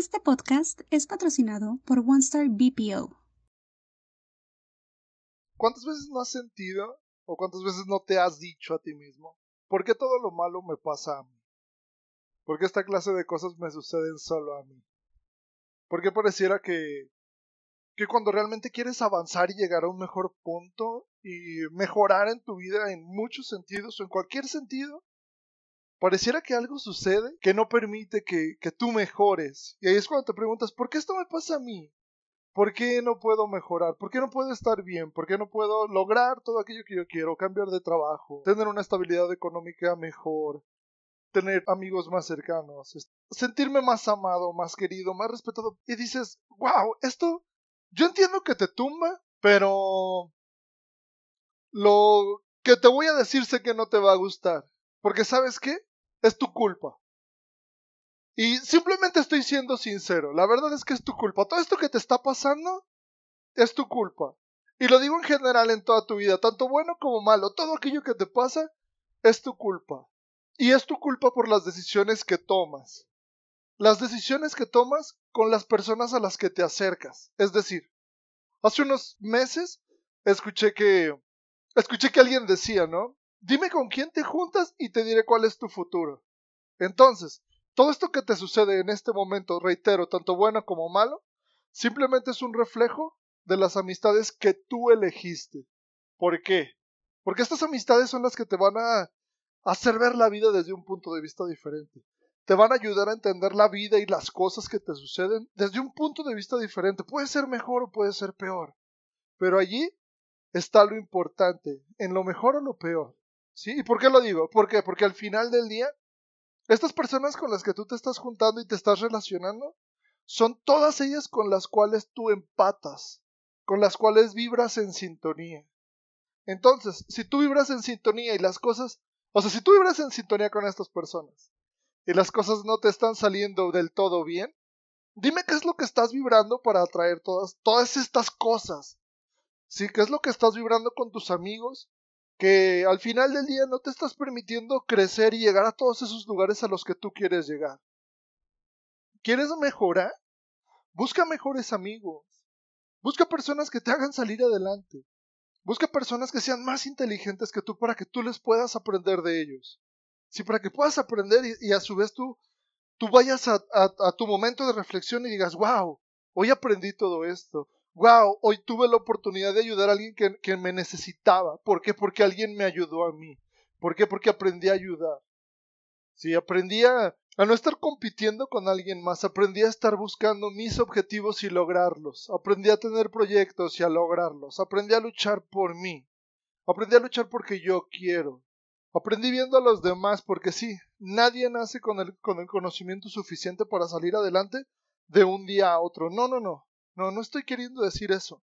Este podcast es patrocinado por OneStar BPO. ¿Cuántas veces no has sentido o cuántas veces no te has dicho a ti mismo, ¿por qué todo lo malo me pasa a mí? ¿Por qué esta clase de cosas me suceden solo a mí? ¿Por qué pareciera que, que cuando realmente quieres avanzar y llegar a un mejor punto y mejorar en tu vida en muchos sentidos o en cualquier sentido, pareciera que algo sucede que no permite que, que tú mejores. Y ahí es cuando te preguntas, ¿por qué esto me pasa a mí? ¿Por qué no puedo mejorar? ¿Por qué no puedo estar bien? ¿Por qué no puedo lograr todo aquello que yo quiero? Cambiar de trabajo, tener una estabilidad económica mejor, tener amigos más cercanos, sentirme más amado, más querido, más respetado. Y dices, wow, esto, yo entiendo que te tumba, pero lo que te voy a decir sé que no te va a gustar. Porque sabes qué? Es tu culpa. Y simplemente estoy siendo sincero, la verdad es que es tu culpa. Todo esto que te está pasando es tu culpa. Y lo digo en general en toda tu vida, tanto bueno como malo, todo aquello que te pasa es tu culpa. Y es tu culpa por las decisiones que tomas. Las decisiones que tomas con las personas a las que te acercas. Es decir, hace unos meses escuché que escuché que alguien decía, ¿no? Dime con quién te juntas y te diré cuál es tu futuro. Entonces, todo esto que te sucede en este momento, reitero, tanto bueno como malo, simplemente es un reflejo de las amistades que tú elegiste. ¿Por qué? Porque estas amistades son las que te van a hacer ver la vida desde un punto de vista diferente. Te van a ayudar a entender la vida y las cosas que te suceden desde un punto de vista diferente. Puede ser mejor o puede ser peor. Pero allí está lo importante, en lo mejor o lo peor. ¿Y por qué lo digo? ¿Por qué? Porque al final del día, estas personas con las que tú te estás juntando y te estás relacionando, son todas ellas con las cuales tú empatas, con las cuales vibras en sintonía. Entonces, si tú vibras en sintonía y las cosas, o sea, si tú vibras en sintonía con estas personas y las cosas no te están saliendo del todo bien, dime qué es lo que estás vibrando para atraer todas, todas estas cosas. ¿Sí? ¿Qué es lo que estás vibrando con tus amigos? Que al final del día no te estás permitiendo crecer y llegar a todos esos lugares a los que tú quieres llegar. ¿Quieres mejorar? Busca mejores amigos. Busca personas que te hagan salir adelante. Busca personas que sean más inteligentes que tú para que tú les puedas aprender de ellos. Sí, para que puedas aprender y, a su vez tú, tú vayas a, a tu momento de reflexión y digas, wow, hoy aprendí todo esto wow, hoy tuve la oportunidad de ayudar a alguien que, me necesitaba. ¿Por qué? Porque alguien me ayudó a mí. ¿Por qué? Porque aprendí a ayudar. Sí, aprendí a, a no estar compitiendo con alguien más, aprendí a estar buscando mis objetivos y lograrlos, aprendí a tener proyectos y a lograrlos, aprendí a luchar por mí, aprendí a luchar porque yo quiero, aprendí viendo a los demás porque sí, nadie nace con el, con el conocimiento suficiente para salir adelante de un día a otro, no, no, no, no, no estoy queriendo decir eso.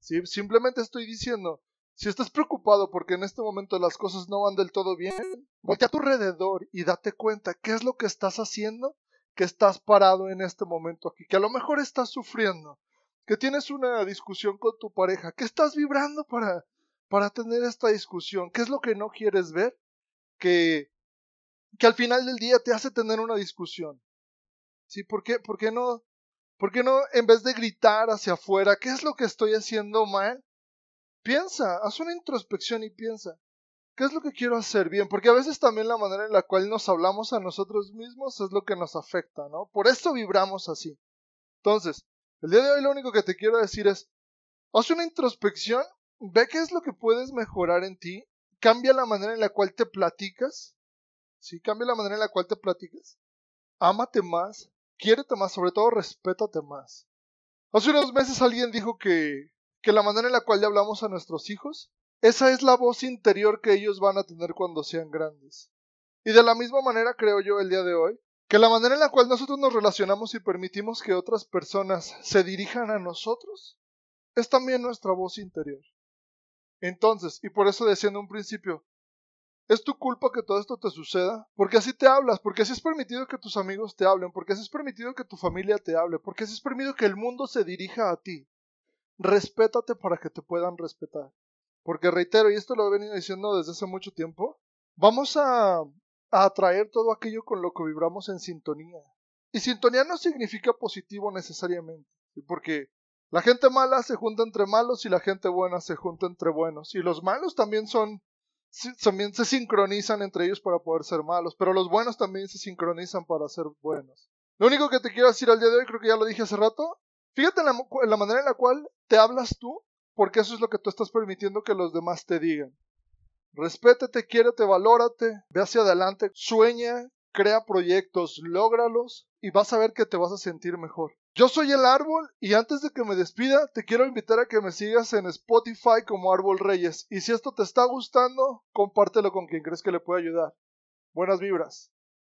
¿Sí? Simplemente estoy diciendo, si estás preocupado porque en este momento las cosas no van del todo bien, voltea a tu alrededor y date cuenta qué es lo que estás haciendo que estás parado en este momento aquí, que a lo mejor estás sufriendo, que tienes una discusión con tu pareja, que estás vibrando para, para tener esta discusión, qué es lo que no quieres ver, que, que al final del día te hace tener una discusión. ¿Sí? ¿Por qué, por qué no ¿Por qué no, en vez de gritar hacia afuera, qué es lo que estoy haciendo mal? Piensa, haz una introspección y piensa, ¿qué es lo que quiero hacer bien? Porque a veces también la manera en la cual nos hablamos a nosotros mismos es lo que nos afecta, ¿no? Por eso vibramos así. Entonces, el día de hoy lo único que te quiero decir es, haz una introspección, ve qué es lo que puedes mejorar en ti, cambia la manera en la cual te platicas, ¿sí? Cambia la manera en la cual te platicas, ámate más, quiérete más, sobre todo respétate más. Hace unos meses alguien dijo que, que la manera en la cual le hablamos a nuestros hijos, esa es la voz interior que ellos van a tener cuando sean grandes. Y de la misma manera creo yo el día de hoy, que la manera en la cual nosotros nos relacionamos y permitimos que otras personas se dirijan a nosotros, es también nuestra voz interior. Entonces, y por eso decía en un principio, es tu culpa que todo esto te suceda, porque así te hablas, porque así es permitido que tus amigos te hablen, porque así es permitido que tu familia te hable, porque así es permitido que el mundo se dirija a ti. Respétate para que te puedan respetar. Porque reitero, y esto lo he venido diciendo desde hace mucho tiempo, vamos a, a atraer todo aquello con lo que vibramos en sintonía. Y sintonía no significa positivo necesariamente, porque la gente mala se junta entre malos y la gente buena se junta entre buenos. Y los malos también son, también se sincronizan entre ellos para poder ser malos, pero los buenos también se sincronizan para ser buenos. Lo único que te quiero decir al día de hoy, creo que ya lo dije hace rato, fíjate en la, manera en la cual te hablas tú, porque eso es lo que tú estás permitiendo que los demás te digan. Respétate, quiérete, valórate, ve hacia adelante, sueña, crea proyectos, lógralos y vas a ver que te vas a sentir mejor. Yo soy el árbol y antes de que me despida te quiero invitar a que me sigas en Spotify como Árbol Reyes y si esto te está gustando, compártelo con quien crees que le puede ayudar. Buenas vibras.